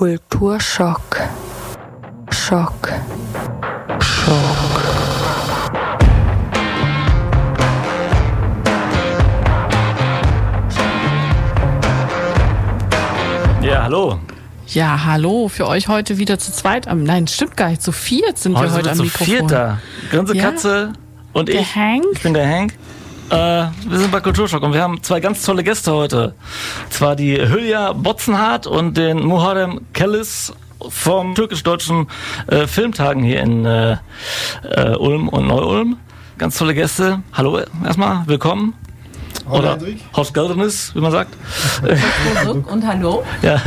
Kulturschock. Schock. Schock. Ja, hallo. Ja, hallo, für euch heute wieder zu zweit am, nein, stimmt gar nicht, zu viert sind wir heute sind am zu Mikrofon. viert da. Grinse Ja. Katze und Der ich. Hank. Ich bin der Hank. Äh, wir sind bei Kulturschock und wir haben zwei ganz tolle Gäste heute. Zwar die Hülya Botzenhardt und den Muharrem Kellis vom türkisch-deutschen äh, Filmtagen hier in äh, äh, Ulm und Neu-Ulm. Ganz tolle Gäste. Hallo erstmal, willkommen. Oder. Horst Geldernis, wie man sagt. Und hallo. Ja.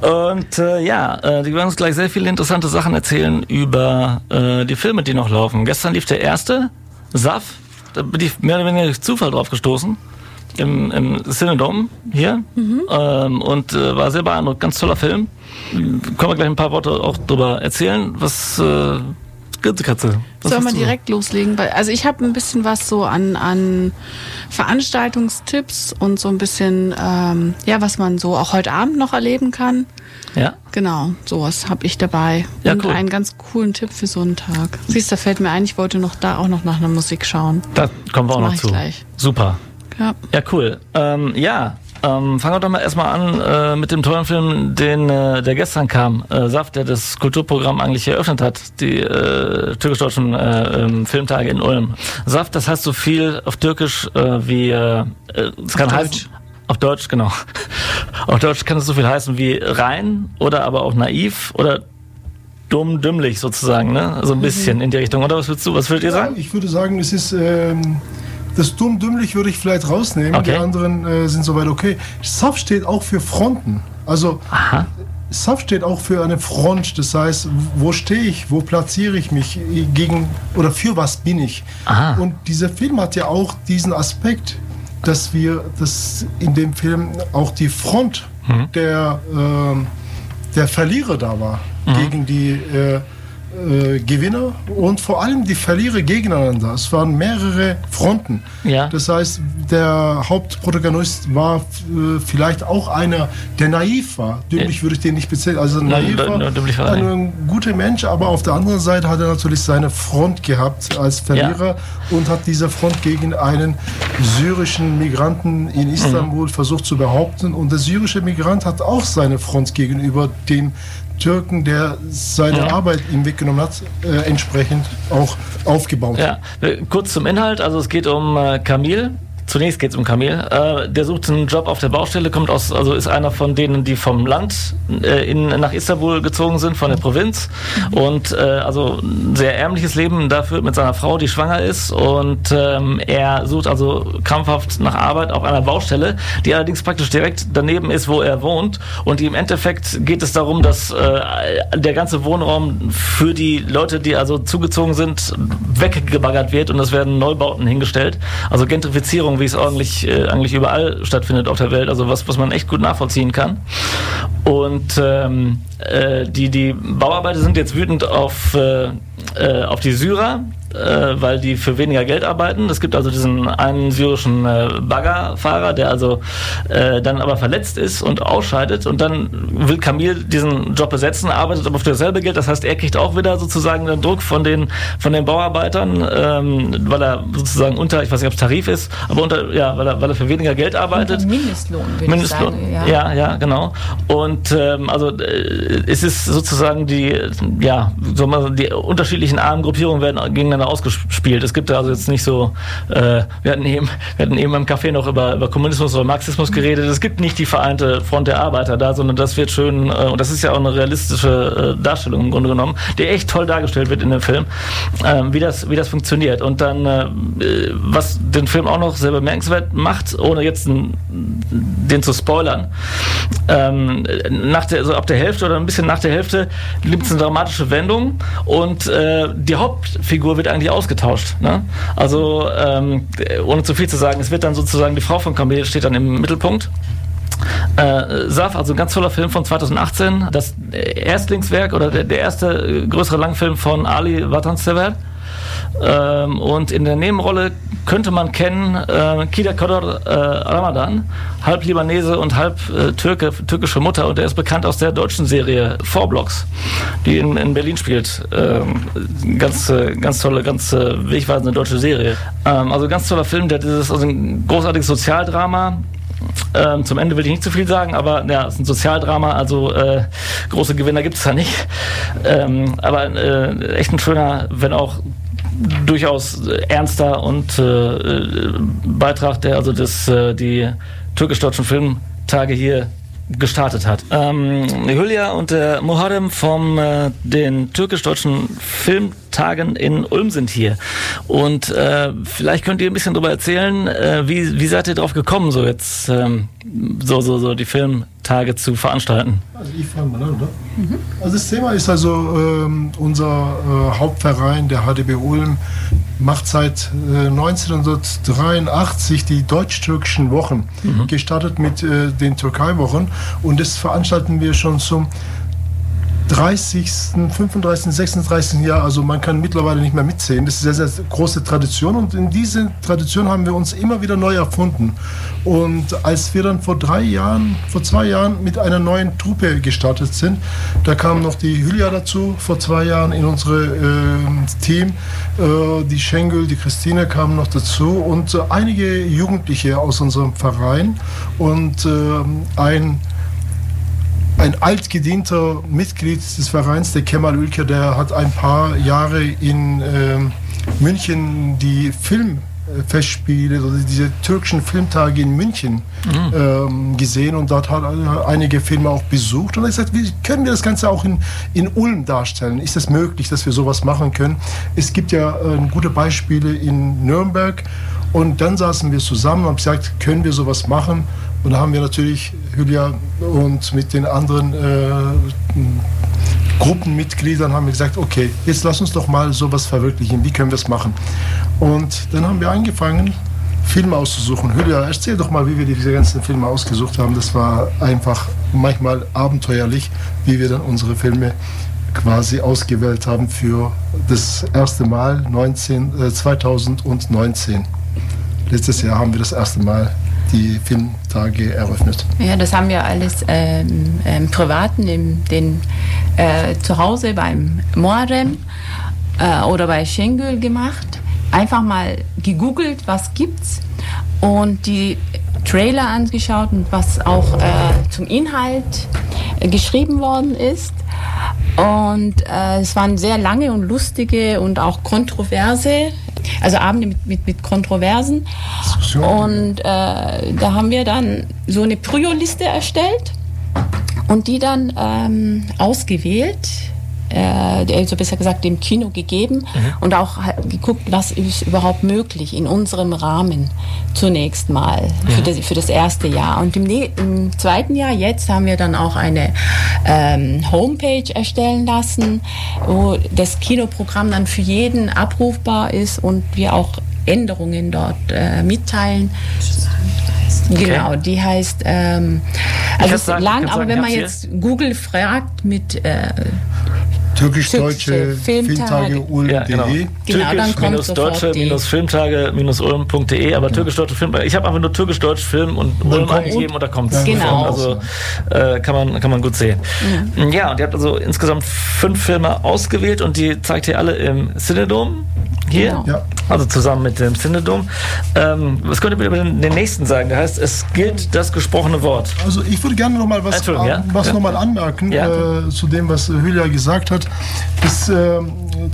Und äh, ja, äh, die werden uns gleich sehr viele interessante Sachen erzählen über äh, die Filme, die noch laufen. Gestern lief der erste, Saf. Bin ich mehr oder weniger durch Zufall drauf gestoßen. Im, im Cinedome hier. Ähm, und äh, war sehr beeindruckt. Ganz toller Film. Können wir gleich ein paar Worte auch drüber erzählen. Was, äh, Katze. Was Sollen hast wir du? direkt loslegen? Also ich habe ein bisschen was so an, an Veranstaltungstipps und so ein bisschen, ähm, ja, was man so auch heute Abend noch erleben kann. Ja? Genau, sowas habe ich dabei. Ja, und cool. einen ganz coolen Tipp für so einen Tag. Siehst, da fällt mir ein, ich wollte noch da auch noch nach einer Musik schauen. Da kommen wir auch mach noch zu. gleich. Super. Ja. Ja, cool. Ähm, ja, ähm, fangen wir doch mal erstmal an äh, mit dem tollen Film, den äh, der gestern kam. Äh, Saft, der das Kulturprogramm eigentlich eröffnet hat, die äh, türkisch-deutschen äh, ähm, Filmtage in Ulm. Saft, das heißt so viel auf Türkisch äh, wie äh, äh, es kann heißen. Deutsch. Auf Deutsch, genau. auf Deutsch kann es so viel heißen wie rein oder aber auch naiv oder dumm, dümmlich sozusagen, ne? So ein bisschen in die Richtung. Oder was würdest du, was würdet ihr Ja, sagen? ich würde sagen, es ist ähm, das dumm-dümmlich würde ich vielleicht rausnehmen. Okay. Die anderen äh, sind soweit okay. SAF steht auch für Fronten. Also Aha. SAF steht auch für eine Front. Das heißt, wo stehe ich, wo platziere ich mich gegen oder für was bin ich? Aha. Und dieser Film hat ja auch diesen Aspekt, dass wir, dass in dem Film auch die Front Mhm. der, ähm, der Verlierer da war Mhm. gegen die äh, äh, Gewinner und vor allem die Verlierer gegeneinander. Es waren mehrere Fronten. Ja. Das heißt, der Hauptprotagonist war äh, vielleicht auch einer, der naiv war. Dümmlich würde ich den nicht bezählen. Also naiv war, war ein guter Mensch, aber auf der anderen Seite hat er natürlich seine Front gehabt als Verlierer und hat diese Front gegen einen syrischen Migranten in Istanbul versucht zu behaupten. Und der syrische Migrant hat auch seine Front gegenüber dem Türken, der seine Ja. Arbeit ihm weggenommen hat, äh, entsprechend auch aufgebaut. Ja, äh, kurz zum Inhalt. Also es geht um äh, Kamil. Zunächst geht es um Kamil. Äh, der sucht einen Job auf der Baustelle, kommt aus, also ist einer von denen, die vom Land äh, in, nach Istanbul gezogen sind, von der Provinz. Und äh, also ein sehr ärmliches Leben dafür mit seiner Frau, die schwanger ist. Und ähm, er sucht also krampfhaft nach Arbeit auf einer Baustelle, die allerdings praktisch direkt daneben ist, wo er wohnt. Und im Endeffekt geht es darum, dass äh, der ganze Wohnraum für die Leute, die also zugezogen sind, weggebaggert wird und es werden Neubauten hingestellt. Also Gentrifizierung, wie es eigentlich, äh, eigentlich überall stattfindet auf der Welt, also was, was man echt gut nachvollziehen kann. Und ähm, äh, die, die Bauarbeiter sind jetzt wütend auf, äh, äh, auf die Syrer, äh, weil die für weniger Geld arbeiten. Es gibt also diesen einen syrischen äh, Baggerfahrer, der also äh, dann aber verletzt ist und ausscheidet und dann will Kamil diesen Job besetzen, arbeitet aber für dasselbe Geld. Das heißt, er kriegt auch wieder sozusagen den Druck von den von den Bauarbeitern, ähm, weil er sozusagen unter, ich weiß nicht, ob es Tarif ist, aber unter, ja, weil er, weil er für weniger Geld arbeitet. Mindestlohn, würde Mindestlohn. ich sagen. Ja. ja, genau. Und ähm, also äh, es ist sozusagen die, ja, so mal, die unterschiedlichen armen Gruppierungen werden gegeneinander ausgespielt. Es gibt also jetzt nicht so, äh, wir hatten eben, wir hatten eben im Café noch über, über Kommunismus oder Marxismus geredet. Es gibt nicht die vereinte Front der Arbeiter da, sondern das wird schön, äh, und das ist ja auch eine realistische äh, Darstellung im Grunde genommen, die echt toll dargestellt wird in dem Film, ähm, wie das, wie das funktioniert. Und dann, äh, was den Film auch noch sehr bemerkenswert macht, ohne jetzt n- den zu spoilern, ähm, nach der, also ab der Hälfte oder ein bisschen nach der Hälfte gibt es eine dramatische Wendung und äh, die Hauptfigur wird eigentlich ausgetauscht. Ne? Also ähm, ohne zu viel zu sagen, es wird dann sozusagen die Frau von Camille steht dann im Mittelpunkt. Äh, Saf, also ein ganz toller Film von 2018, das Erstlingswerk oder der, der erste äh, größere Langfilm von Ali Vatansever. Ähm, und in der Nebenrolle könnte man kennen äh, Kida Kodor äh, Ramadan, halb Libanese und halb äh, Türke, türkische Mutter. Und er ist bekannt aus der deutschen Serie Four Blocks, die in, in Berlin spielt. Ähm, ganz, äh, ganz tolle, ganz äh, wegweisende deutsche Serie. Ähm, also ganz toller Film, der dieses also ein großartiges Sozialdrama ähm, zum Ende will ich nicht zu viel sagen, aber ja, es ist ein Sozialdrama, also äh, große Gewinner gibt es da nicht. Ähm, aber äh, echt ein schöner, wenn auch durchaus ernster und äh, Beitrag, der also das, äh, die türkisch-deutschen Filmtage hier gestartet hat. Ähm, Hülya und der Muharrem vom äh, den türkisch-deutschen Filmtagen in Ulm sind hier. Und äh, vielleicht könnt ihr ein bisschen darüber erzählen, äh, wie, wie seid ihr drauf gekommen, so jetzt ähm, so, so, so die Filmtage zu veranstalten? Also ich fange mal an, oder? Mhm. Also das Thema ist also ähm, unser äh, Hauptverein, der HDB Ulm, macht seit äh, 1983 die deutsch-türkischen Wochen, mhm. gestartet mit äh, den Türkei-Wochen und das veranstalten wir schon zum 30., 35., 36. Jahr, also man kann mittlerweile nicht mehr mitzählen. Das ist eine sehr, sehr große Tradition und in diese Tradition haben wir uns immer wieder neu erfunden. Und als wir dann vor drei Jahren, vor zwei Jahren mit einer neuen Truppe gestartet sind, da kam noch die Hülya dazu, vor zwei Jahren in unser äh, Team, die Schengel, die Christine kamen noch dazu und äh, einige Jugendliche aus unserem Verein und äh, ein ein altgedienter Mitglied des Vereins, der Kemal Ülker, der hat ein paar Jahre in äh, München die Filmfestspiele oder diese türkischen Filmtage in München mhm. ähm, gesehen und dort hat er einige Filme auch besucht und er hat gesagt, wie können wir das Ganze auch in, in Ulm darstellen? Ist es das möglich, dass wir sowas machen können? Es gibt ja äh, gute Beispiele in Nürnberg und dann saßen wir zusammen und haben gesagt, können wir sowas machen? Und da haben wir natürlich, Julia und mit den anderen äh, Gruppenmitgliedern haben wir gesagt, okay, jetzt lass uns doch mal sowas verwirklichen. Wie können wir es machen? Und dann haben wir angefangen, Filme auszusuchen. Julia, erzähl doch mal, wie wir diese ganzen Filme ausgesucht haben. Das war einfach manchmal abenteuerlich, wie wir dann unsere Filme quasi ausgewählt haben für das erste Mal 19, äh, 2019. Letztes Jahr haben wir das erste Mal die Filmtage eröffnet. Ja, das haben wir alles ähm, im Privaten, im, den, äh, zu Hause beim Moarem äh, oder bei Schengül gemacht. Einfach mal gegoogelt, was gibt's und die Trailer angeschaut und was auch äh, zum Inhalt geschrieben worden ist. Und äh, es waren sehr lange und lustige und auch kontroverse also Abende mit, mit, mit Kontroversen. Und äh, da haben wir dann so eine Prio-Liste erstellt und die dann ähm, ausgewählt äh, also besser gesagt dem Kino gegeben mhm. und auch geguckt, was ist überhaupt möglich in unserem Rahmen zunächst mal für, mhm. das, für das erste Jahr. Und im, im, zweiten Jahr, jetzt haben wir dann auch eine ähm, Homepage erstellen lassen, wo das Kinoprogramm dann für jeden abrufbar ist und wir auch Änderungen dort äh, mitteilen. Okay. Genau, die heißt, ähm, also es ist lang, aber wenn man jetzt Google fragt mit äh, Türkisch-Deutsche Filmtage Ulm.de. Ja, genau. genau Türkisch-Deutsche-Filmtage-Ulm.de, aber türkisch-deutsche Filmtage. Ich habe einfach nur türkisch-deutsch Film und Ulm eingegeben und da kommt es. Genau. Also äh, kann, man, kann man gut sehen. Ja. ja, und ihr habt also insgesamt fünf Filme ausgewählt und die zeigt ihr alle im Cinedom hier. Genau. Ja. Also zusammen mit dem Cinedom. Ähm, was könnt ihr über den, den, nächsten sagen? Der heißt, es gilt das gesprochene Wort. Also ich würde gerne noch mal was, an, ja? was ja. noch mal anmerken äh, zu dem, was Hülya gesagt hat. Das äh,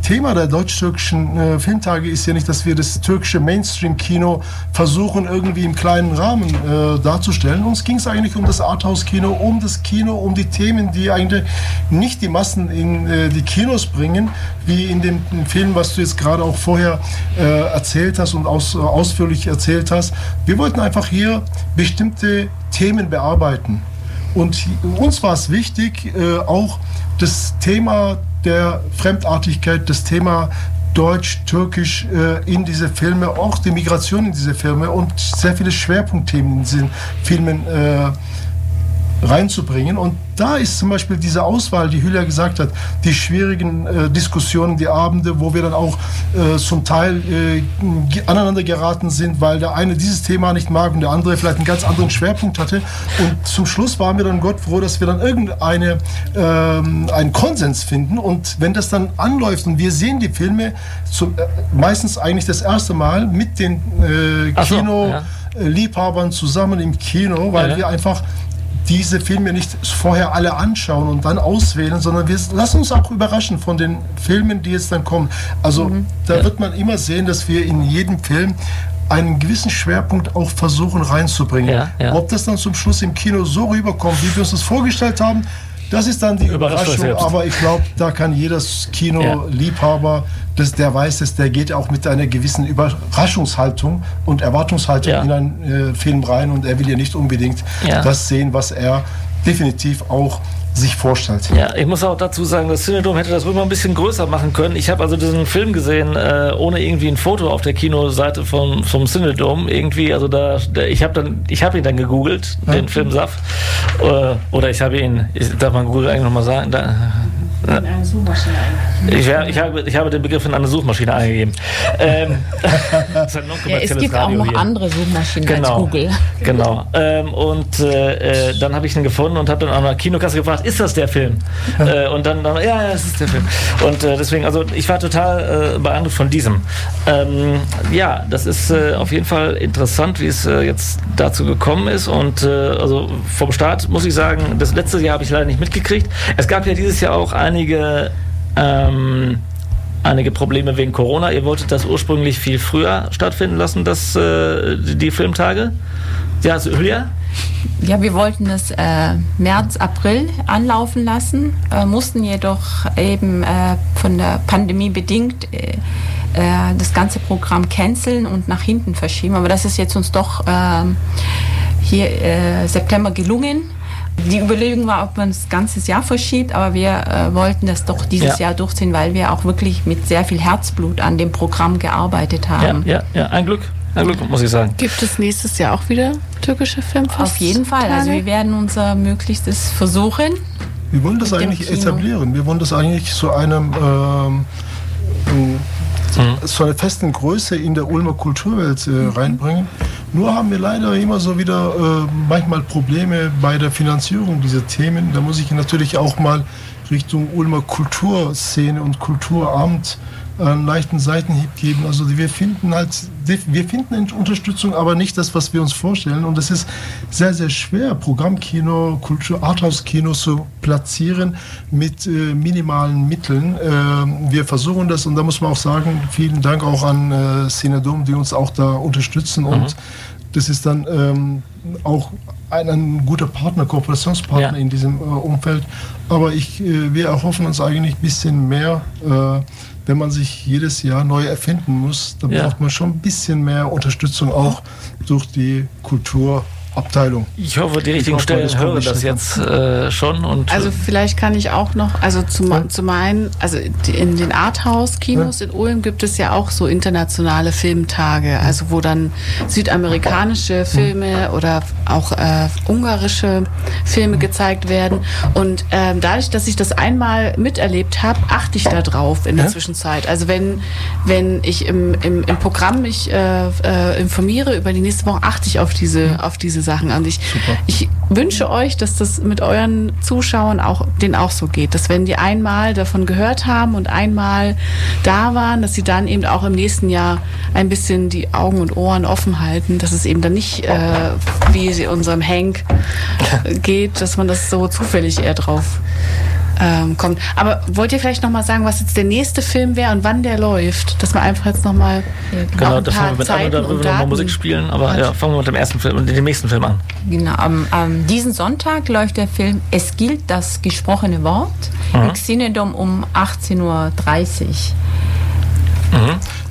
Thema der deutsch-türkischen äh, Filmtage ist ja nicht, dass wir das türkische Mainstream-Kino versuchen, irgendwie im kleinen Rahmen äh, darzustellen. Uns ging es eigentlich um das Arthouse-Kino, um das Kino, um die Themen, die eigentlich nicht die Massen in äh, die Kinos bringen, wie in dem Film, was du jetzt gerade auch vorher äh, erzählt hast und aus, ausführlich erzählt hast. Wir wollten einfach hier bestimmte Themen bearbeiten. Und uns war es wichtig, äh, auch das Thema der Fremdartigkeit, das Thema Deutsch, Türkisch äh, in diese Filme, auch die Migration in diese Filme und sehr viele Schwerpunktthemen in diesen Filmen äh, reinzubringen. Und da ist zum Beispiel diese Auswahl, die Hülya gesagt hat, die schwierigen äh, Diskussionen, die Abende, wo wir dann auch äh, zum Teil äh, aneinander geraten sind, weil der eine dieses Thema nicht mag und der andere vielleicht einen ganz anderen Schwerpunkt hatte. Und zum Schluss waren wir dann Gott froh, dass wir dann irgendeine ähm, einen Konsens finden. Und wenn das dann anläuft und wir sehen die Filme zum, äh, meistens eigentlich das erste Mal mit den äh, so, Kino ja. Liebhabern zusammen im Kino, weil Ja. wir einfach diese Filme nicht vorher alle anschauen und dann auswählen, sondern wir lassen uns auch überraschen von den Filmen, die jetzt dann kommen. Also Mhm. da wird man immer sehen, dass wir in jedem Film einen gewissen Schwerpunkt auch versuchen reinzubringen. Ja, ja. Ob das dann zum Schluss im Kino so rüberkommt, wie wir uns das vorgestellt haben, das ist dann die Überraschung. Aber ich glaube, da kann jeder Kino-Liebhaber, das, der weiß es, der geht auch mit einer gewissen Überraschungshaltung und Erwartungshaltung Ja. in einen äh, Film rein und er will ja nicht unbedingt Ja. das sehen, was er definitiv auch sich vorstellt. Ja, ich muss auch dazu sagen, das Cinedom hätte das ruhig mal ein bisschen größer machen können. Ich habe also diesen Film gesehen, äh, ohne irgendwie ein Foto auf der Kinoseite vom, vom Cinedom. Irgendwie, also da, da ich habe dann, ich habe ihn dann gegoogelt, den Film Saft. Äh, oder ich habe ihn, ich, darf man Google eigentlich nochmal sagen? Da, In eine Suchmaschine ich, ha- ich, habe, ich habe den Begriff in eine Suchmaschine eingegeben. Ähm, das ist ein Ja, es gibt auch Radio noch hier. andere Suchmaschinen als Genau, Google. genau. Ähm, und äh, äh, dann habe ich ihn gefunden und habe dann an der Kinokasse gefragt, ist das der Film? äh, und dann, dann, ja, ja, das ist der Film. Und äh, deswegen, also ich war total äh, beeindruckt von diesem. Ähm, ja, das ist äh, auf jeden Fall interessant, wie es jetzt dazu gekommen ist. Und also vom Start muss ich sagen, das letzte Jahr habe ich leider nicht mitgekriegt. Es gab ja dieses Jahr auch einige ähm, einige Probleme wegen Corona. Ihr wolltet das ursprünglich viel früher stattfinden lassen, das, äh, die Filmtage. Ja, also Julia? Ja, wir wollten es äh, März, April anlaufen lassen, äh, mussten jedoch eben äh, von der Pandemie bedingt äh, äh, das ganze Programm canceln und nach hinten verschieben. Aber das ist jetzt uns doch ähm, hier September gelungen. Die Überlegung war, ob man das ganze Jahr verschiebt, aber wir äh, wollten das doch dieses Ja. Jahr durchziehen, weil wir auch wirklich mit sehr viel Herzblut an dem Programm gearbeitet Ja, haben. ja, ja, ein Glück. Ein Glück, muss ich sagen. Gibt es nächstes Jahr auch wieder türkische Filmfest? Auf jeden Fall. Also wir werden unser Möglichstes versuchen. Wir wollen das eigentlich etablieren. Wir wollen das eigentlich zu einem ähm, ähm, zu einer festen Größe in der Ulmer Kulturwelt äh, reinbringen. Nur haben wir leider immer so wieder äh, manchmal Probleme bei der Finanzierung dieser Themen. Da muss ich natürlich auch mal Richtung Ulmer Kulturszene und Kulturamt einen leichten Seitenhieb geben. Also wir finden halt, wir finden Unterstützung, aber nicht das, was wir uns vorstellen. Und es ist sehr, sehr schwer, Programmkino, Kultur, Arthouse-Kino zu platzieren mit äh, minimalen Mitteln. Ähm, wir versuchen das und da muss man auch sagen, vielen Dank auch an äh, Cinedom, die uns auch da unterstützen und das ist dann ähm, auch ein, ein guter Partner, Kooperationspartner Ja. in diesem äh, Umfeld. Aber ich, äh, wir erhoffen uns eigentlich ein bisschen mehr, äh, wenn man sich jedes Jahr neu erfinden muss. Da Ja. braucht man schon ein bisschen mehr Unterstützung auch durch die Kulturabteilung. Ich hoffe, die richtigen hoffe, Stellen hören das jetzt äh, schon. Und, Also vielleicht kann ich auch noch, also zum, zum einen, also in den Arthouse-Kinos in Ulm gibt es ja auch so internationale Filmtage, also wo dann südamerikanische Filme oder auch äh, ungarische Filme gezeigt werden. Und ähm, dadurch, dass ich das einmal miterlebt habe, achte ich da drauf in der Ja? Zwischenzeit. Also wenn, wenn ich im, im, im Programm mich äh, äh, informiere über die nächste Woche, achte ich auf diese, auf diese Sachen. Und ich, ich wünsche euch, dass das mit euren Zuschauern auch, denen auch so geht. Dass wenn die einmal davon gehört haben und einmal da waren, dass sie dann eben auch im nächsten Jahr ein bisschen die Augen und Ohren offen halten, dass es eben dann nicht, äh, wie sie unserem Hank geht, dass man das so zufällig eher drauf ähm, kommt. Aber wollt ihr vielleicht nochmal sagen, was jetzt der nächste Film wäre und wann der läuft? Dass man einfach jetzt nochmal genau, da fangen wir mit an und dann würden wir nochmal Musik spielen. Aber ja, fangen wir mit dem ersten Film, mit dem nächsten Film an. Genau, am, am diesen Sonntag läuft der Film Es gilt das gesprochene Wort Mhm. im Xenedom um 18.30 Uhr.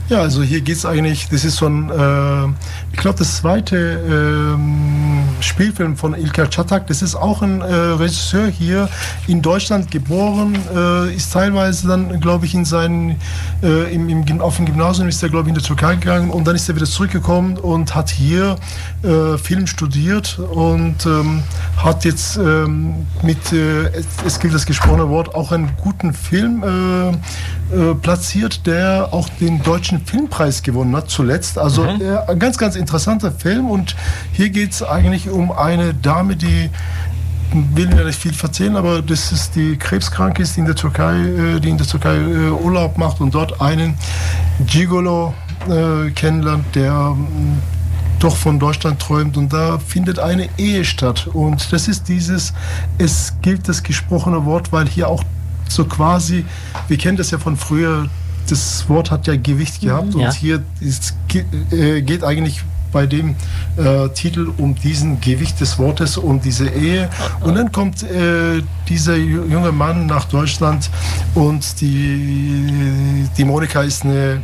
Ja, also hier geht es eigentlich, das ist so ein, äh, ich glaube, das zweite ähm, Spielfilm von Ilker Çatak. Das ist auch ein äh, Regisseur hier in Deutschland geboren, äh, ist teilweise dann, glaube ich, in seinen, äh, im, im, auf dem Gymnasium ist er, glaube ich, in der Türkei gegangen und dann ist er wieder zurückgekommen und hat hier äh, Film studiert und ähm, hat jetzt ähm, mit, äh, es gilt das gesprochene Wort, auch einen guten Film äh, platziert, der auch den deutschen Filmpreis gewonnen hat, zuletzt. Also mhm. ein ganz, ganz interessanter Film und hier geht es eigentlich um eine Dame, die will mir nicht viel erzählen, aber das ist die krebskrank ist, in der Türkei, äh, die in der Türkei äh, Urlaub macht und dort einen Gigolo äh, kennenlernt, der mm, doch von Deutschland träumt. Und da findet eine Ehe statt. Und das ist dieses, es gilt das gesprochene Wort, weil hier auch so quasi, wir kennen das ja von früher, das Wort hat ja Gewicht gehabt. Ja. und hier ist, geht eigentlich bei dem äh, Titel um diesen Gewicht des Wortes, um diese Ehe. Und dann kommt äh, dieser junge Mann nach Deutschland und die, die Monika ist eine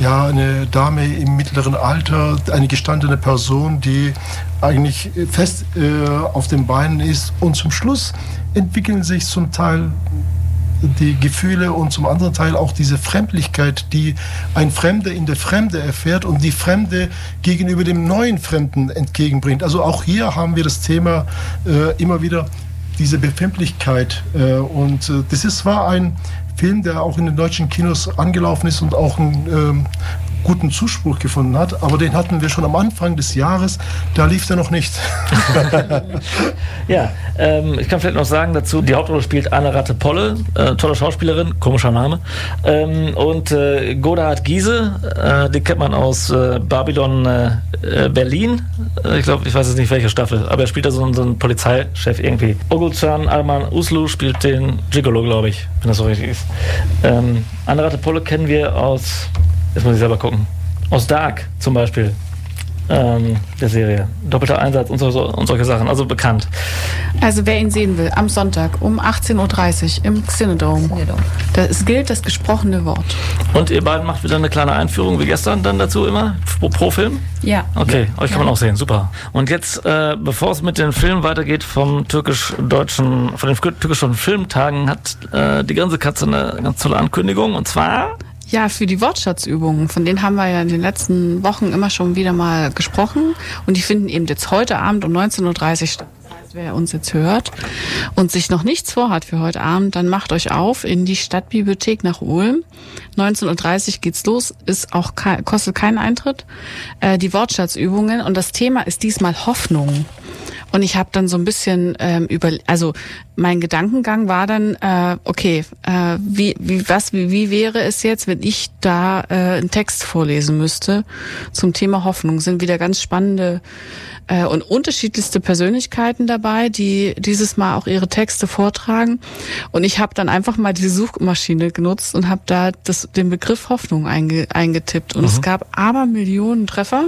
ja, eine Dame im mittleren Alter, eine gestandene Person, die eigentlich fest äh, auf den Beinen ist. Und zum Schluss entwickeln sich zum Teil die Gefühle und zum anderen Teil auch diese Fremdlichkeit, die ein Fremder in der Fremde erfährt und die Fremde gegenüber dem neuen Fremden entgegenbringt. Also auch hier haben wir das Thema äh, immer wieder diese Befremdlichkeit. Äh, und äh, das ist, war ein Film, der auch in den deutschen Kinos angelaufen ist und auch ein ähm, guten Zuspruch gefunden hat. Aber den hatten wir schon am Anfang des Jahres. Da lief der noch nicht. ja, ähm, ich kann vielleicht noch sagen dazu, die Hauptrolle spielt Anne Ratte Polle, äh, tolle Schauspielerin, komischer Name. Ähm, und äh, Godard Giese, äh, die kennt man aus äh, Babylon äh, äh, Berlin. ich glaube, ich weiß jetzt nicht welche Staffel, aber er spielt da so, so einen Polizeichef irgendwie. Ogulcan Alman Uslu spielt den Gigolo, glaube ich, wenn das so richtig ist. Ähm, Anne Ratte Polle kennen wir aus Jetzt muss ich selber gucken. Aus Dark zum Beispiel. Ähm, der Serie. Doppelter Einsatz und, so, und, solche Sachen, also bekannt. Also wer ihn sehen will, am Sonntag um 18.30 Uhr im Xenodome. Es gilt das gesprochene Wort. Und ihr beiden macht wieder eine kleine Einführung wie gestern dann dazu immer? Pro, pro Film? Ja. Okay, euch kann man auch sehen, super. Und jetzt, äh, bevor es mit den Filmen weitergeht vom türkisch-deutschen, von den türkisch-deutschen Filmtagen, hat äh, die Grinsekatze eine ganz tolle Ankündigung und zwar ja, für die Wortschatzübungen, von denen haben wir ja in den letzten Wochen immer schon wieder mal gesprochen. Und die finden eben jetzt heute Abend um 19.30 Uhr statt. Wer uns jetzt hört und sich noch nichts vorhat für heute Abend, dann macht euch auf in die Stadtbibliothek nach Ulm. 19.30 Uhr geht's los, ist auch kostet keinen Eintritt. Äh, die Wortschatzübungen und das Thema ist diesmal Hoffnung. Und ich habe dann so ein bisschen ähm, über, also mein Gedankengang war dann, äh, okay, äh, wie, wie, was, wie, wie wäre es jetzt, wenn ich da äh, einen Text vorlesen müsste zum Thema Hoffnung? Sind wieder ganz spannende äh, und unterschiedlichste Persönlichkeiten dabei, die dieses Mal auch ihre Texte vortragen. Und ich habe dann einfach mal diese Suchmaschine genutzt und habe da das, den Begriff Hoffnung einge, eingetippt. Und mhm. es gab aber Millionen Treffer.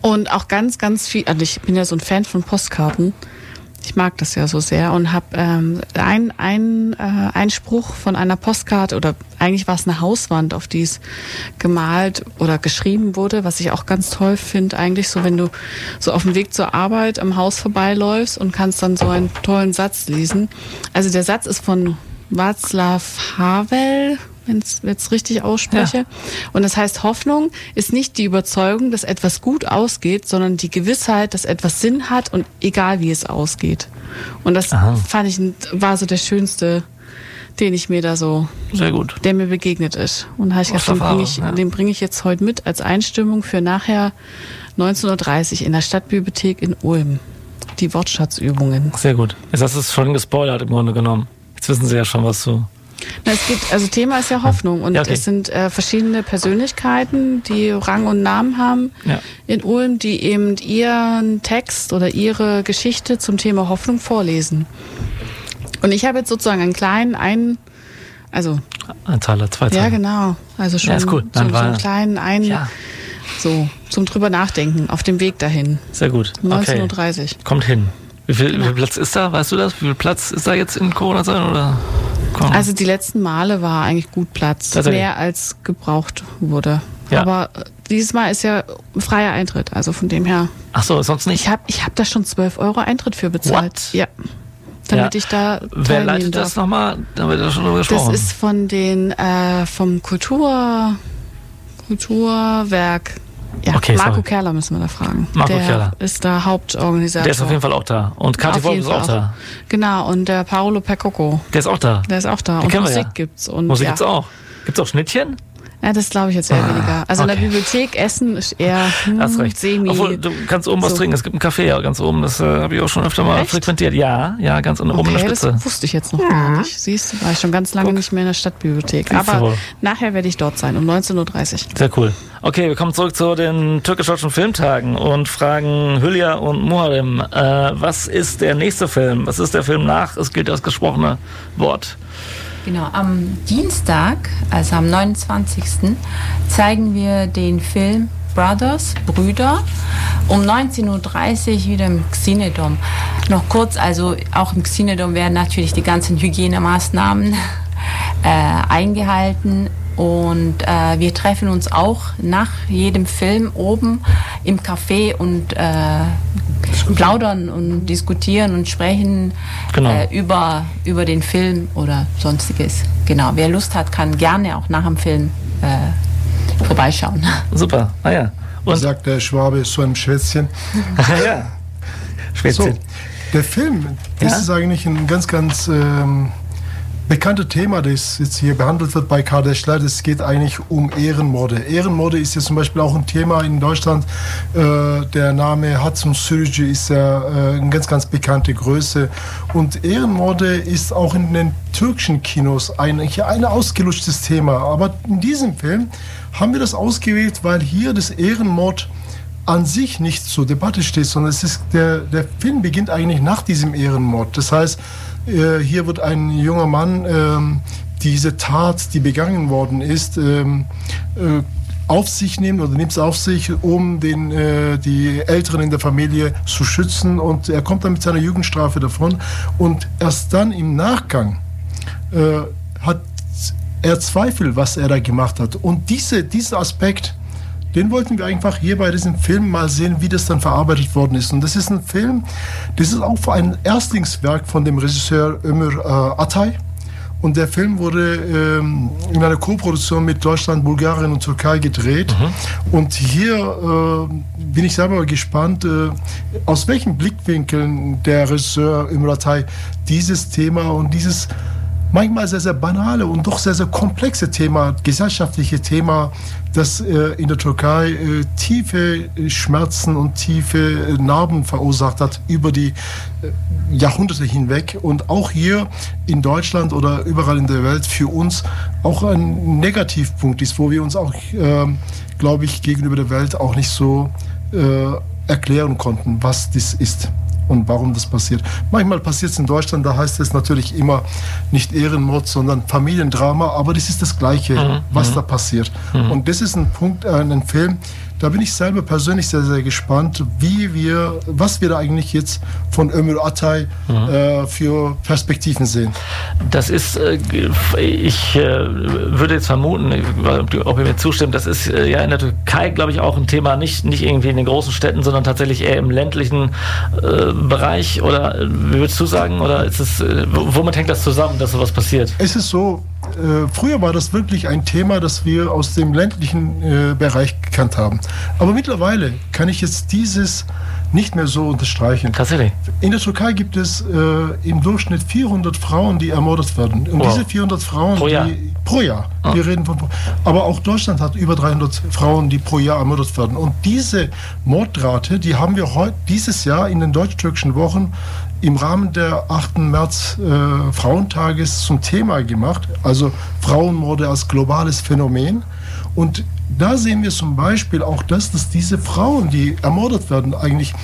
Und auch ganz, ganz viel, also ich bin ja so ein Fan von Postkarten. Ich mag das ja so sehr und habe ähm, ein, ein, äh, ein Spruch von einer Postkarte oder eigentlich war es eine Hauswand, auf die es gemalt oder geschrieben wurde, was ich auch ganz toll finde, eigentlich so, wenn du so auf dem Weg zur Arbeit am Haus vorbeiläufst und kannst dann so einen tollen Satz lesen. Also der Satz ist von Václav Havel, wenn ich es richtig ausspreche. Ja. Und das heißt, Hoffnung ist nicht die Überzeugung, dass etwas gut ausgeht, sondern die Gewissheit, dass etwas Sinn hat und egal wie es ausgeht. Und das Aha. fand ich, war so der schönste, den ich mir da so, Sehr gut. der mir begegnet ist. Und habe ich gedacht, den bringe ich, ja. bring ich jetzt heute mit als Einstimmung für nachher 19.30 Uhr in der Stadtbibliothek in Ulm. Die Wortschatzübungen. Sehr gut. Jetzt hast du es schon gespoilert im Grunde genommen. Jetzt wissen sie ja schon, was du na, es gibt, also Thema ist ja Hoffnung und ja, okay. es sind äh, verschiedene Persönlichkeiten, die Rang und Namen haben ja. in Ulm, die eben ihren Text oder ihre Geschichte zum Thema Hoffnung vorlesen. Und ich habe jetzt sozusagen einen kleinen, einen, also ein Zeiler, zwei Zeiler. Ja, genau. Also schon ja, cool. Dann so, so einen kleinen, einen, ja. so zum drüber nachdenken auf dem Weg dahin. Sehr gut. 19.30 Uhr. Kommt hin. Wie viel, wie viel, Platz ist da? Weißt du das? Wie viel Platz ist da jetzt in Corona-Zeiten oder? Komm. Also die letzten Male war eigentlich gut Platz, mehr als gebraucht wurde. Ja. Aber dieses Mal ist ja freier Eintritt, also von dem her. Ach so, sonst nicht? Ich habe ich hab da schon 12 Euro Eintritt für bezahlt. What? Ja. Damit Ja. ich da Wer leitet darf. das nochmal? Da haben wir da schon drüber Das gesprochen. ist von den, äh, vom Kultur, Kulturwerk. Ja, Okay, Marco. Kerler müssen wir da fragen. Marco der Kerler. ist da Hauptorganisator. der ist auf jeden Fall auch da. Und Kathi Wolf ist auch da. Genau, und der Paolo Percocco, Der ist auch da. der ist auch da. Den und Musik ja. gibt's. Und Musik ja. gibt's auch. Gibt's auch Schnittchen? Ja, das glaube ich jetzt eher Ah, weniger. Also in okay. der Bibliothek Essen ist eher hm, Hast recht. semi. Obwohl, du kannst oben was so. trinken. Es gibt einen Café ja, ganz oben. Das äh, habe ich auch schon öfter mal Echt? frequentiert. Ja, ja, ganz oben in der Okay, Spitze. das wusste ich jetzt noch gar nicht. Siehst du, war ich schon ganz lange nicht mehr in der Stadtbibliothek. Siehst Aber nachher werde ich dort sein, um 19.30 Uhr. Sehr cool. Okay, wir kommen zurück zu den türkisch-deutschen Filmtagen und fragen Hülya und Muharrem, äh, was ist der nächste Film? Was ist der Film nach? Es gilt das gesprochene Wort. Genau, am Dienstag, also am 29. zeigen wir den Film Brothers, Brüder, um 19.30 Uhr wieder im Xinedom. Noch kurz, also auch im Xinedom werden natürlich die ganzen Hygienemaßnahmen äh, eingehalten und äh, wir treffen uns auch nach jedem Film oben im Café und äh, plaudern und diskutieren und sprechen Genau. äh, über, über den Film oder sonstiges. Genau, wer Lust hat, kann gerne auch nach dem Film äh, vorbeischauen. Super. Ah ja. Wie Und sagt der Schwabe so einem Schwätzchen. ja. So, Spätzchen. der Film, das Ja? ist eigentlich ein ganz, ganz ähm, bekanntes Thema, das jetzt hier behandelt wird bei Kardeschler. Es geht eigentlich um Ehrenmorde. Ehrenmorde ist ja zum Beispiel auch ein Thema in Deutschland. Äh, der Name Hatsun Sürücü ist ja äh, eine ganz, ganz bekannte Größe. Und Ehrenmorde ist auch in den türkischen Kinos eigentlich ein ausgelutschtes Thema. Aber in diesem Film haben wir das ausgewählt, weil hier das Ehrenmord an sich nicht zur Debatte steht, sondern es ist der, der Film beginnt eigentlich nach diesem Ehrenmord. Das heißt, äh, hier wird ein junger Mann ähm, diese Tat, die begangen worden ist, ähm, äh, auf sich nehmen oder nimmt es auf sich, um den, äh, die Älteren in der Familie zu schützen. Und er kommt dann mit seiner Jugendstrafe davon. Und erst dann im Nachgang äh, hat er Zweifel, was er da gemacht hat. Und diese, dieser Aspekt, den wollten wir einfach hier bei diesem Film mal sehen, wie das dann verarbeitet worden ist. Und das ist ein Film, das ist auch ein Erstlingswerk von dem Regisseur Ömer äh, Atay. Und der Film wurde ähm, in einer Co-Produktion mit Deutschland, Bulgarien und Türkei gedreht. Und hier äh, bin ich selber gespannt, äh, aus welchen Blickwinkeln der Regisseur Ömer Atay dieses Thema und dieses manchmal sehr, sehr banale und doch sehr, sehr komplexe Thema, gesellschaftliche Thema, das äh, in der Türkei äh, tiefe äh, Schmerzen und tiefe Narben verursacht hat über die Jahrhunderte hinweg. Und auch hier in Deutschland oder überall in der Welt für uns auch ein Negativpunkt ist, wo wir uns auch, ähm, glaube ich, gegenüber der Welt auch nicht so erklären konnten, was das ist und warum das passiert. Manchmal passiert es in Deutschland, da heißt es natürlich immer nicht Ehrenmord, sondern Familiendrama, aber das ist das Gleiche, was da passiert. Und das ist ein Punkt, äh, ein Film, da bin ich selber persönlich sehr, sehr gespannt, wie wir, was wir da eigentlich jetzt von Ömür Atay äh, für Perspektiven sehen. Das ist, äh, ich äh, würde jetzt vermuten, ob ihr mir zustimmt, das ist äh, ja in der Türkei, glaube ich, auch ein Thema, nicht, nicht irgendwie in den großen Städten, sondern tatsächlich eher im ländlichen äh, Bereich. Oder äh, wie würdest du sagen? Oder ist es, womit hängt das zusammen, dass sowas passiert? Es ist so, äh, früher war das wirklich ein Thema, das wir aus dem ländlichen äh, Bereich gekannt haben. Aber mittlerweile kann ich jetzt dieses nicht mehr so unterstreichen. Tatsächlich. In der Türkei gibt es äh, im Durchschnitt 400 Frauen, die ermordet werden. Und Wow. diese 400 Frauen, Pro Jahr? die pro Jahr, Ah. wir reden von, aber auch Deutschland hat über 300 Frauen, die pro Jahr ermordet werden. Und diese Mordrate, die haben wir heute dieses Jahr in den deutsch-türkischen Wochen im Rahmen der 8. März äh, Frauentages zum Thema gemacht. Also Frauenmorde als globales Phänomen. Und da sehen wir zum Beispiel auch das, dass diese Frauen, die ermordet werden, eigentlich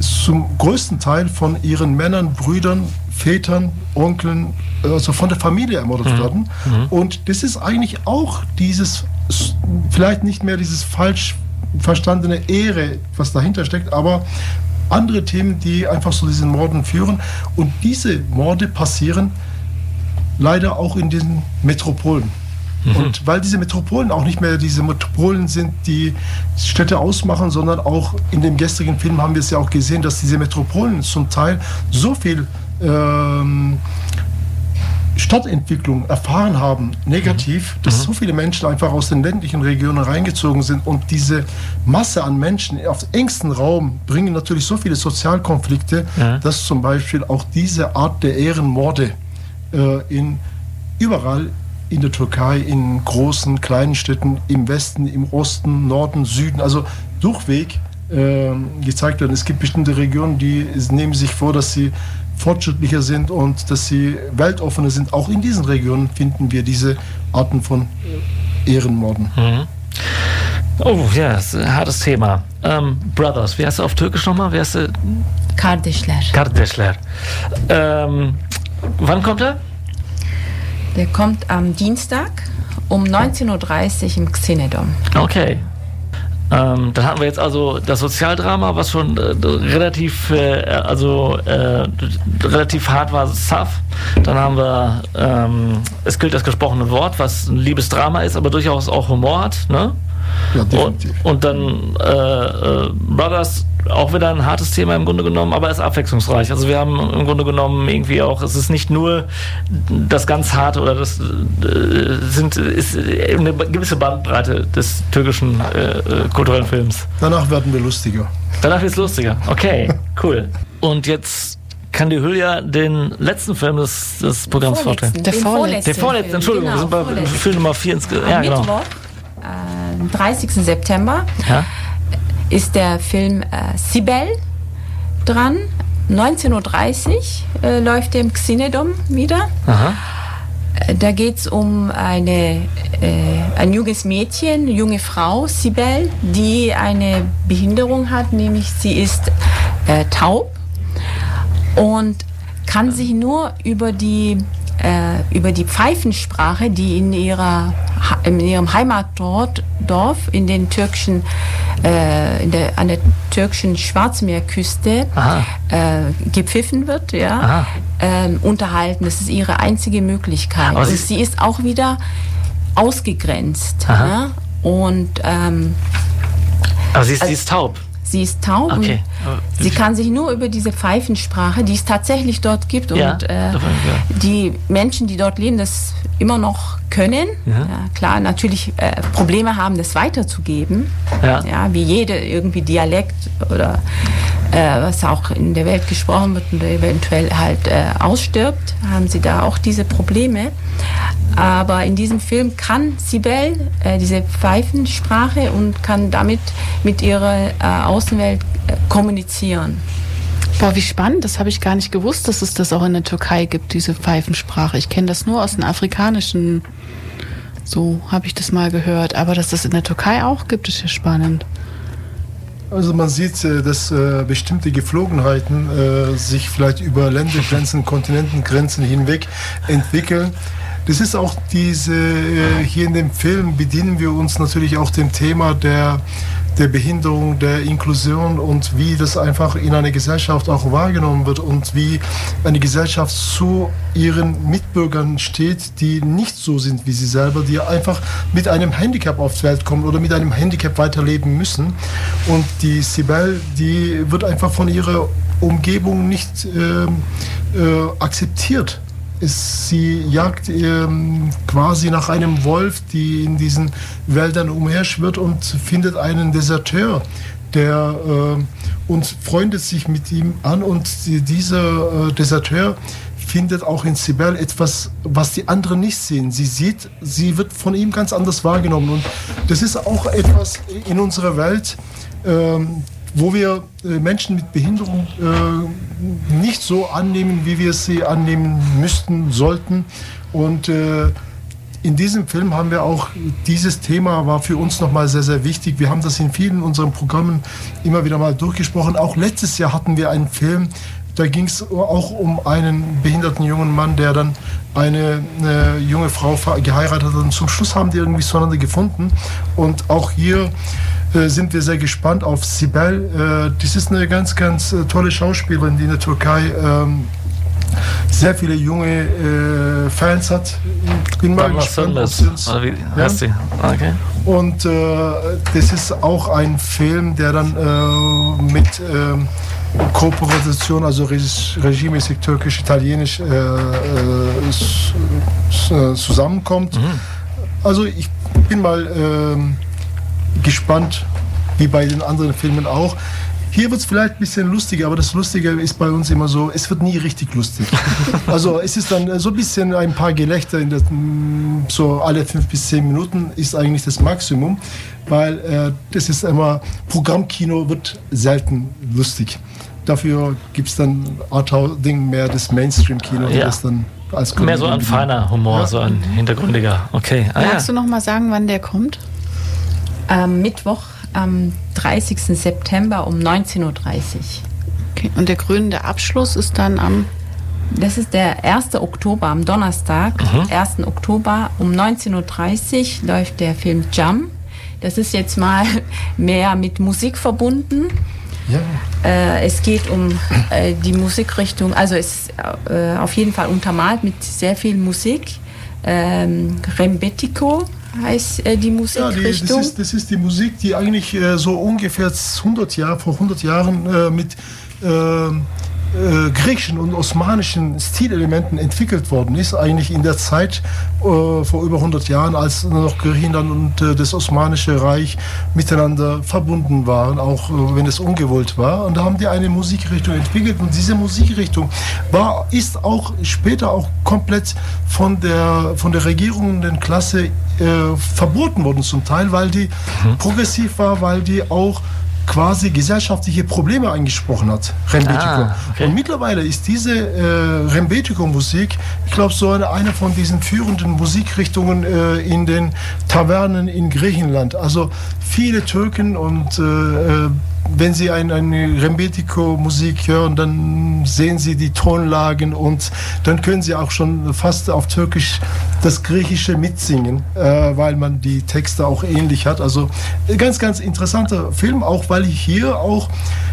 zum größten Teil von ihren Männern, Brüdern, Vätern, Onkeln, also von der Familie ermordet werden. Und das ist eigentlich auch dieses, vielleicht nicht mehr dieses falsch verstandene Ehre, was dahinter steckt, aber andere Themen, die einfach zu diesen Morden führen. Und diese Morde passieren leider auch in den Metropolen. Mhm. Und weil diese Metropolen auch nicht mehr diese Metropolen sind, die Städte ausmachen, sondern auch in dem gestrigen Film haben wir es ja auch gesehen, dass diese Metropolen zum Teil so viel ähm, Stadtentwicklung erfahren haben, negativ, dass mhm. so viele Menschen einfach aus den ländlichen Regionen reingezogen sind und diese Masse an Menschen auf engsten Raum bringen natürlich so viele Sozialkonflikte, ja. dass zum Beispiel auch diese Art der Ehrenmorde äh, in überall in der Türkei, in großen, kleinen Städten, im Westen, im Osten, Norden, Süden, also durchweg äh, gezeigt werden. Es gibt bestimmte Regionen, die nehmen sich vor, dass sie fortschrittlicher sind und dass sie weltoffener sind. Auch in diesen Regionen finden wir diese Arten von Ehrenmorden. Mhm. Oh ja, das ist ein hartes Thema. Ähm, Brothers, wie heißt du auf Türkisch nochmal? Wie heißt du? Kardeşler. Kardeşler. Ähm, wann kommt er? Der kommt am Dienstag um 19.30 Uhr im Xenedom. Okay, ähm, dann hatten wir jetzt also das Sozialdrama, was schon äh, relativ, äh, also äh, relativ hart war, Saf. Dann haben wir ähm, Es gilt das gesprochene Wort, was ein Liebesdrama ist, aber durchaus auch Humor hat. Ne? Ja, definitiv. Und, und dann äh, äh, Brothers auch wieder ein hartes Thema im Grunde genommen, aber es ist abwechslungsreich. Also wir haben im Grunde genommen irgendwie auch, es ist nicht nur das ganz harte oder das äh, sind ist eine gewisse Bandbreite des türkischen äh, äh kulturellen Films. Danach werden wir lustiger. Danach wird es lustiger. Okay, cool. Und jetzt kann die Hülya den letzten Film des, des Programms vorstellen. Der vorletzte. Der vorletzte, Entschuldigung, genau, wir sind bei Film Nummer 4 ins ja, genau. Mittwoch, äh, 30. September. Ja? ist der Film äh, Sibel dran. 19.30 Uhr äh, läuft der im Xinedom wieder. Aha. Äh, da geht es um eine, äh, ein junges Mädchen, junge Frau, Sibel, die eine Behinderung hat, nämlich sie ist äh, taub und kann sich nur über die äh, über die Pfeifensprache, die in, ihrer, in ihrem Heimatdorf in den türkischen, äh, in der, an der türkischen Schwarzmeerküste äh, gepfiffen wird, ja, ähm, unterhalten. Das ist ihre einzige Möglichkeit. Und sie ist auch wieder ausgegrenzt. Ja? Und ähm, aber sie ist, also, sie ist taub. Sie ist taub okay. und sie kann sich nur über diese Pfeifensprache, die es tatsächlich dort gibt ja, und äh, die Menschen, die dort leben, das immer noch können. Ja. Klar, natürlich äh, Probleme haben, das weiterzugeben. Ja. wie jede irgendwie Dialekt oder was auch in der Welt gesprochen wird und eventuell halt äh, ausstirbt, haben sie da auch diese Probleme. Aber in diesem Film kann Sibel äh, diese Pfeifensprache und kann damit mit ihrer äh, Außenwelt äh, kommunizieren. Boah, wie spannend, das habe ich gar nicht gewusst, dass es das auch in der Türkei gibt, diese Pfeifensprache. Ich kenne das nur aus den afrikanischen, so habe ich das mal gehört. Aber dass das in der Türkei auch gibt, ist ja spannend. Also man sieht, äh, dass äh, bestimmte Geflogenheiten äh, sich vielleicht über Ländergrenzen, Kontinentengrenzen hinweg entwickeln. Das ist auch diese, hier in dem Film bedienen wir uns natürlich auch dem Thema der, der Behinderung, der Inklusion und wie das einfach in einer Gesellschaft auch wahrgenommen wird und wie eine Gesellschaft zu ihren Mitbürgern steht, die nicht so sind wie sie selber, die einfach mit einem Handicap auf die Welt kommen oder mit einem Handicap weiterleben müssen. Und die Sibel, die wird einfach von ihrer Umgebung nicht äh, äh, akzeptiert ist, sie jagt ähm, quasi nach einem Wolf, die in diesen Wäldern umherschwirrt und findet einen Deserteur, der äh, und freundet sich mit ihm an und die, dieser äh, Deserteur findet auch in Sibel etwas, was die anderen nicht sehen. Sie sieht, sie wird von ihm ganz anders wahrgenommen und das ist auch etwas in unserer Welt, ähm, wo wir äh, Menschen mit Behinderung äh, nicht so annehmen, wie wir sie annehmen müssten, sollten. Und äh, in diesem Film haben wir auch dieses Thema war für uns nochmal sehr, sehr wichtig. Wir haben das in vielen unseren Programmen immer wieder mal durchgesprochen. Auch letztes Jahr hatten wir einen Film, da ging es auch um einen behinderten jungen Mann, der dann eine, eine, junge Frau geheiratet hat. Und zum Schluss haben die irgendwie zueinander gefunden. Und auch hier sind wir sehr gespannt auf Sibel. Äh, das ist eine ganz, ganz äh, tolle Schauspielerin, die in der Türkei ähm, sehr viele junge äh, Fans hat. Ich bin mal gespannt, heißt sie? Okay. Und äh, das ist auch ein Film, der dann äh, mit ähm, Kooperation, also reg- regiemäßig türkisch, italienisch äh, äh, zusammenkommt. Also ich bin mal ähm, gespannt, wie bei den anderen Filmen auch. Hier wird es vielleicht ein bisschen lustiger, aber das Lustige ist bei uns immer so, es wird nie richtig lustig. Also es ist dann so ein bisschen ein paar Gelächter, in der, mm, so alle fünf bis zehn Minuten ist eigentlich das Maximum, weil äh, das ist immer, Programmkino wird selten lustig. Dafür gibt es dann Arthouse-Ding mehr das Mainstream-Kino, Ja. das dann als Mehr so ein Komödie- feiner Humor, Ja. so ein hintergründiger. Okay. Ah, ja. Du noch mal sagen, wann der kommt? Am Mittwoch, am 30. September um 19.30 Uhr. Okay. Und der krönende Abschluss ist dann am Das ist der 1. Oktober, am Donnerstag, 1. Oktober um 19.30 Uhr läuft der Film Jam. Das ist jetzt mal mehr mit Musik verbunden. Ja. Äh, es geht um äh, die Musikrichtung, also es ist äh, auf jeden Fall untermalt mit sehr viel Musik. Ähm, Rembetico heißt äh, die Ja, die, das, Musikrichtung. ist, das ist die Musik, die eigentlich äh, so ungefähr 100 Jahre, vor 100 Jahren äh, mit ähm, äh, griechischen und osmanischen Stilelementen entwickelt worden ist. Eigentlich in der Zeit äh, vor über 100 Jahren, als noch Griechenland und äh, das Osmanische Reich miteinander verbunden waren, auch äh, wenn es ungewollt war. Und da haben die eine Musikrichtung entwickelt und diese Musikrichtung war, ist auch später auch komplett von der, von der regierenden Klasse äh, verboten worden zum Teil, weil die progressiv war, weil die auch quasi gesellschaftliche Probleme angesprochen hat, Rembetico. Ah, okay. Und mittlerweile ist diese äh, Rembetico-Musik, ich glaube, so eine, eine von diesen führenden Musikrichtungen äh, in den Tavernen in Griechenland. Also viele Türken und äh, äh, wenn Sie ein, eine Rembetico-Musik hören, dann sehen Sie die Tonlagen und dann können Sie auch schon fast auf Türkisch das Griechische mitsingen, äh, weil man die Texte auch ähnlich hat. Also äh, ganz, ganz interessanter Film, auch weil hier auch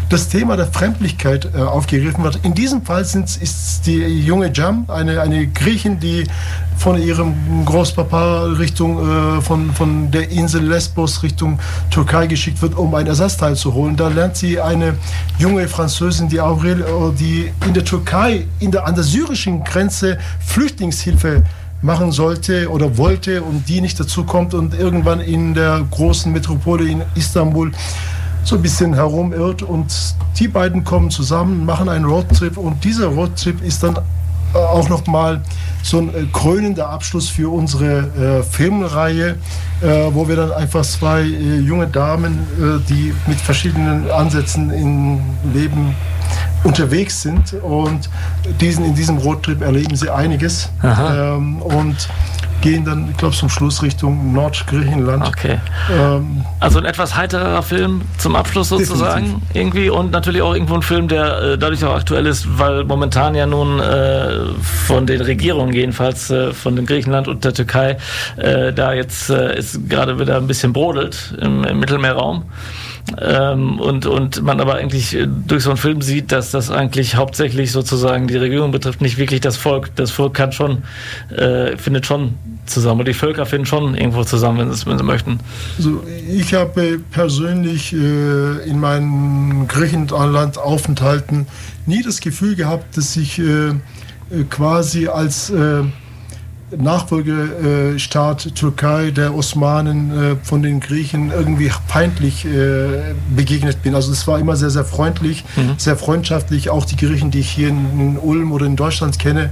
das Thema der Fremdlichkeit äh, aufgegriffen wird. In diesem Fall sind, ist die junge Jam, eine, eine Griechin, die von ihrem Großpapa Richtung äh, von, von der Insel Lesbos Richtung Türkei geschickt wird, um ein Ersatzteil zu holen. Da lernt sie eine junge Französin, die Aurel, äh, die in der Türkei, in der, an der syrischen Grenze Flüchtlingshilfe machen sollte oder wollte und die nicht dazu kommt und irgendwann in der großen Metropole in Istanbul so ein bisschen herumirrt und die beiden kommen zusammen, machen einen Roadtrip und dieser Roadtrip ist dann auch nochmal so ein äh, krönender Abschluss für unsere äh, Filmreihe, äh, wo wir dann einfach zwei äh, junge Damen, äh, die mit verschiedenen Ansätzen im Leben unterwegs sind. Und diesen, in diesem Roadtrip erleben sie einiges. Ähm, und gehen dann, ich glaube, zum Schluss Richtung Nordgriechenland. Okay. Ähm, Also ein etwas heiterer Film zum Abschluss sozusagen Definitiv. irgendwie und natürlich auch irgendwo ein Film, der äh, dadurch auch aktuell ist, weil momentan ja nun äh, von den Regierungen jedenfalls äh, von den Griechenland und der Türkei äh, da jetzt äh, ist gerade wieder ein bisschen brodelt im, im Mittelmeerraum. Ähm, und, und man aber eigentlich äh, durch so einen Film sieht, dass das eigentlich hauptsächlich sozusagen die Regierung betrifft, nicht wirklich das Volk. Das Volk kann schon, äh, findet schon zusammen. Und die Völker finden schon irgendwo zusammen, wenn sie, wenn sie möchten. Also ich habe persönlich äh, in meinen Griechenland-Aufenthalten nie das Gefühl gehabt, dass ich äh, äh, quasi als äh, Nachfolgestaat Türkei der Osmanen äh, von den Griechen irgendwie feindlich äh, begegnet bin. Also es war immer sehr, sehr freundlich, sehr freundschaftlich. Auch die Griechen, die ich hier in, in Ulm oder in Deutschland kenne,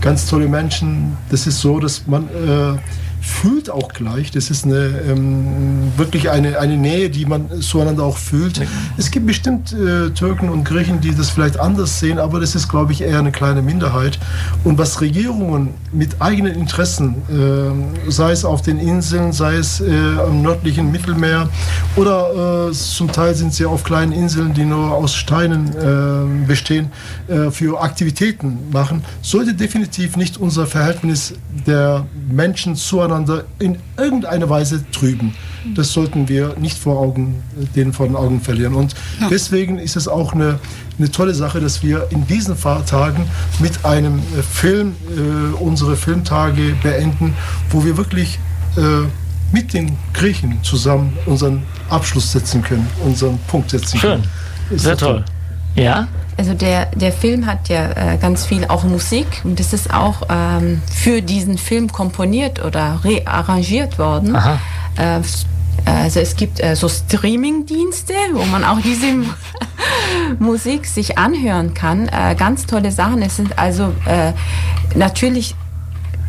ganz tolle Menschen. Das ist so, dass man äh, fühlt auch gleich. Das ist eine, ähm, wirklich eine, eine Nähe, die man zueinander auch fühlt. Es gibt bestimmt äh, Türken und Griechen, die das vielleicht anders sehen, aber das ist, glaube ich, eher eine kleine Minderheit. Und was Regierungen mit eigenen Interessen, äh, sei es auf den Inseln, sei es äh, am nördlichen Mittelmeer oder äh, zum Teil sind sie auf kleinen Inseln, die nur aus Steinen äh, bestehen, äh, für Aktivitäten machen, sollte definitiv nicht unser Verhältnis der Menschen zueinander in irgendeiner Weise trüben. Das sollten wir nicht vor Augen, den vor den Augen verlieren. Und deswegen ist es auch eine, eine tolle Sache, dass wir in diesen Tagen mit einem äh, Film äh, unsere Filmtage beenden, wo wir wirklich äh, mit den Griechen zusammen unseren Abschluss setzen können, unseren Punkt setzen Schön. können. Ist Sehr toll. Ja? Also der, der Film hat ja äh, ganz viel auch Musik und das ist auch ähm, für diesen Film komponiert oder rearrangiert worden. Aha. Äh, also es gibt äh, so Streaming-Dienste, wo man auch diese Musik sich anhören kann. Äh, ganz tolle Sachen. Es sind also äh, natürlich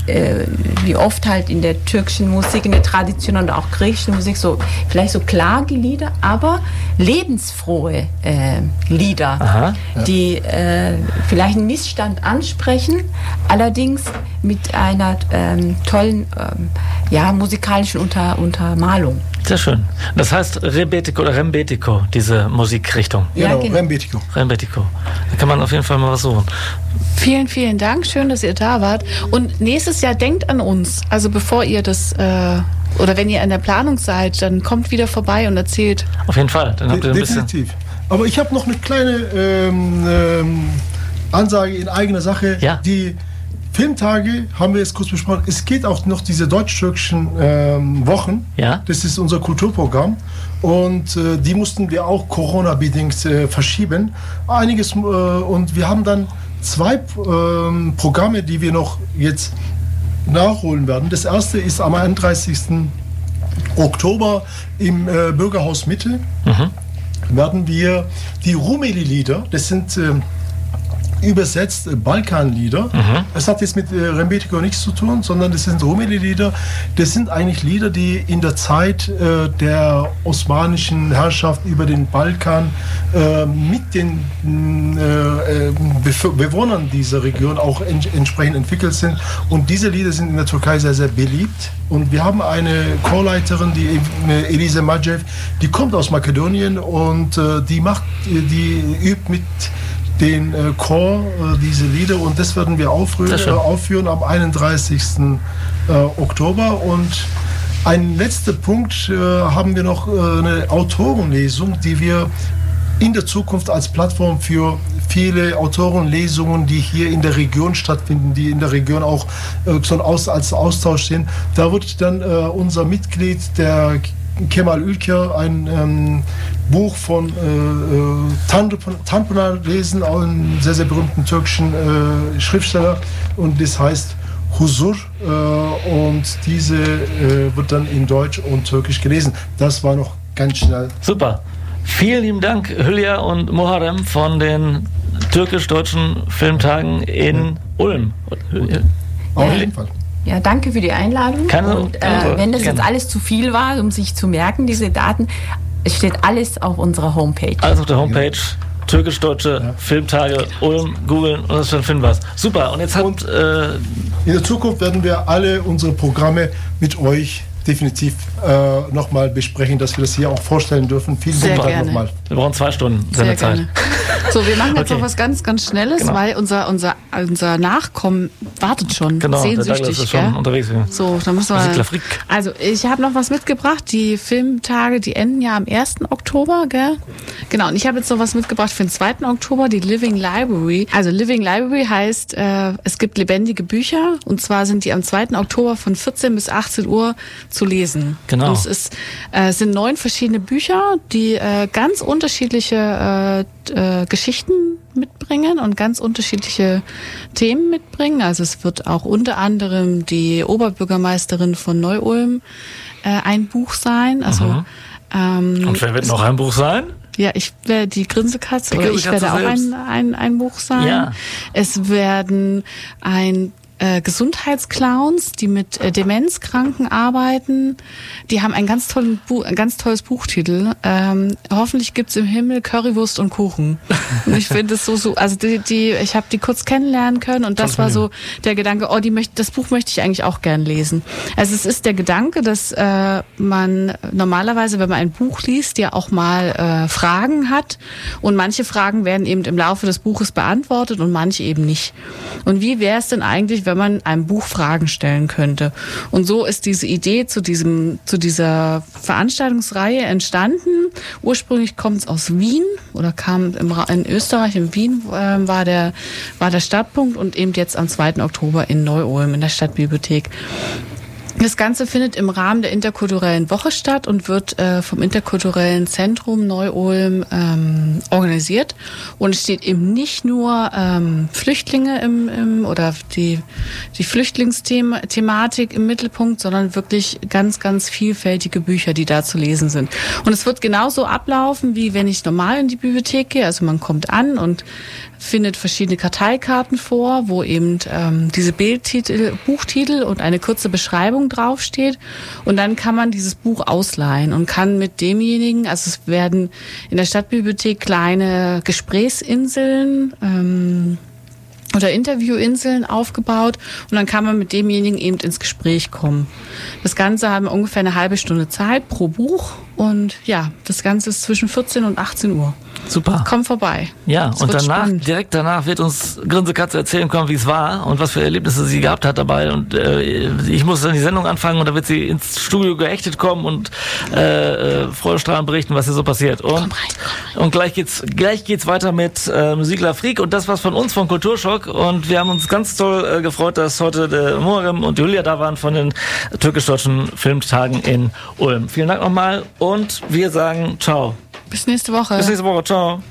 äh, wie oft halt in der türkischen Musik, in der Tradition und auch griechischen Musik, so vielleicht so Klagelieder, aber lebensfrohe äh, Lieder, Aha. die äh, vielleicht einen Missstand ansprechen, allerdings mit einer ähm, tollen ähm, ja, musikalischen Unter Untermalung. Sehr schön. Das heißt Rebetiko oder Rembetiko, diese Musikrichtung. Ja, Genau, genau. Rembetiko. Rembetiko. Da kann man auf jeden Fall mal was suchen. Vielen, vielen Dank. Schön, dass ihr da wart. Und nächstes Jahr denkt an uns. Also bevor ihr das äh, oder wenn ihr in der Planung seid, dann kommt wieder vorbei und erzählt. Auf jeden Fall. Dann habt ihr ein De bisschen. definitiv. Aber ich habe noch eine kleine ähm, ähm, Ansage in eigener Sache. Ja. Die Filmtage haben wir jetzt kurz besprochen. Es geht auch noch diese deutsch-türkischen ähm, Wochen. Ja. Das ist unser Kulturprogramm. Und äh, die mussten wir auch Corona-bedingt äh, verschieben. Einiges. Äh, und wir haben dann zwei ähm, Programme, die wir noch jetzt nachholen werden. Das erste ist am 31. Oktober im äh, Bürgerhaus Mitte werden wir die Rumeli-Lieder, das sind ähm, übersetzt äh, Balkanlieder. Das hat jetzt mit äh, Rembetiko nichts zu tun, sondern das sind Rumeli-Lieder. Das sind eigentlich Lieder, die in der Zeit äh, der osmanischen Herrschaft über den Balkan äh, mit den mh, äh, äh, Bewohnern dieser Region auch en entsprechend entwickelt sind. Und diese Lieder sind in der Türkei sehr, sehr beliebt. Und wir haben eine Chorleiterin, die Elise Majev, die kommt aus Makedonien und die macht, die übt mit den äh, Chor äh, diese Lieder und das werden wir äh, aufführen am 31. Äh, Oktober und ein letzter Punkt äh, haben wir noch äh, eine Autorenlesung, die wir in der Zukunft als Plattform für viele Autorenlesungen, die hier in der Region stattfinden, die in der Region auch äh, so aus, als Austausch sind. Da wird dann äh, unser Mitglied, der Kemal Ülker, ein ähm, Buch von äh, äh, Tanpınar lesen, auch einen sehr, sehr berühmten türkischen äh, Schriftsteller. Und das heißt Huzur. Äh, und diese äh, wird dann in Deutsch und Türkisch gelesen. Das war noch ganz schnell. Super. Vielen lieben Dank, Hülya und Muharrem von den türkisch-deutschen Filmtagen in Ulm. Auf jeden Fall. Ja, danke für die Einladung. Keine- und äh, wenn das jetzt gerne. alles zu viel war, um sich zu merken, diese Daten, es steht alles auf unserer Homepage. Alles auf der Homepage. Türkisch-deutsche Filmtage Ulm, googeln und das finden wir Super. Und jetzt hat äh, In der Zukunft werden wir alle unsere Programme mit euch definitiv äh, nochmal besprechen, dass wir das hier auch vorstellen dürfen. Vielen Sehr Dank gerne. nochmal. wir brauchen zwei Stunden Sehr Sendezeit. gerne. So, wir machen jetzt Okay. noch was ganz, ganz Schnelles, Genau. weil unser, unser, unser Nachkommen wartet schon. Genau, der sehnsüchtig, ist schon unterwegs. Ja. So, dann müssen wir. Musiklerfreak. Also, ich habe noch was mitgebracht. Die Filmtage, die enden ja am 1. Oktober, gell? Genau, und ich habe jetzt noch was mitgebracht für den 2. Oktober, die Living Library. Also, Living Library heißt, äh, es gibt lebendige Bücher und zwar sind die am 2. Oktober von 14 bis 18 Uhr zu lesen. Genau. Und es ist, äh, es sind neun verschiedene Bücher, die äh, ganz unterschiedliche äh, äh, Geschichten mitbringen und ganz unterschiedliche Themen mitbringen. Also es wird auch unter anderem die Oberbürgermeisterin von Neu-Ulm äh, ein Buch sein. Also ähm, Und wer wird noch ein Buch sein? ja, ich werde die Grinsekatze, Die oder ich werde auch selbst. ein, ein, ein Buch sein. Ja. Es werden ein äh, Gesundheitsclowns, die mit äh, Demenzkranken arbeiten. Die haben ein ganz, tollen Bu ein ganz tolles Buchtitel. Ähm, hoffentlich gibt's im Himmel Currywurst und Kuchen. Und ich finde es so, so, also die, die ich habe die kurz kennenlernen können und das war so der Gedanke, oh, die möchte, das Buch möchte ich eigentlich auch gern lesen. Also es ist der Gedanke, dass äh, man normalerweise, wenn man ein Buch liest, ja auch mal äh, Fragen hat und manche Fragen werden eben im Laufe des Buches beantwortet und manche eben nicht. Und wie wäre es denn eigentlich, wenn wenn man einem Buch Fragen stellen könnte. Und so ist diese Idee zu diesem, zu dieser Veranstaltungsreihe entstanden. Ursprünglich kommt es aus Wien oder kam im, in Österreich, in Wien äh, war der, war der Startpunkt und eben jetzt am 2. Oktober in Neu-Ulm in der Stadtbibliothek. Das Ganze findet im Rahmen der interkulturellen Woche statt und wird äh, vom interkulturellen Zentrum Neu-Ulm ähm, organisiert. Und es steht eben nicht nur ähm, Flüchtlinge im, im oder die, die Flüchtlingsthematik im Mittelpunkt, sondern wirklich ganz, ganz vielfältige Bücher, die da zu lesen sind. Und es wird genauso ablaufen, wie wenn ich normal in die Bibliothek gehe. Also man kommt an und findet verschiedene Karteikarten vor, wo eben ähm, diese Bildtitel, Buchtitel und eine kurze Beschreibung draufsteht. Und dann kann man dieses Buch ausleihen und kann mit demjenigen, also es werden in der Stadtbibliothek kleine Gesprächsinseln ähm, oder Interviewinseln aufgebaut und dann kann man mit demjenigen eben ins Gespräch kommen. Das Ganze haben ungefähr eine halbe Stunde Zeit pro Buch und ja, das Ganze ist zwischen 14 und 18 Uhr. Super. Komm vorbei. Ja, Es und danach, spannend. direkt danach wird uns Grinsekatze erzählen können, wie es war und was für Erlebnisse sie gehabt hat dabei. Und äh, ich muss dann die Sendung anfangen und da wird sie ins Studio geächtet kommen und äh, äh, Freudestrahlend berichten, was hier so passiert. Und, Komm rein, komm und gleich geht's gleich geht's weiter mit äh, Musikler Freak und das was von uns von Kulturschock. Und wir haben uns ganz toll äh, gefreut, dass heute der Muharrem und Julia da waren von den türkisch-deutschen Filmtagen in Ulm. Vielen Dank nochmal und wir sagen ciao. Bis nächste Woche. Bis nächste Woche. Ciao.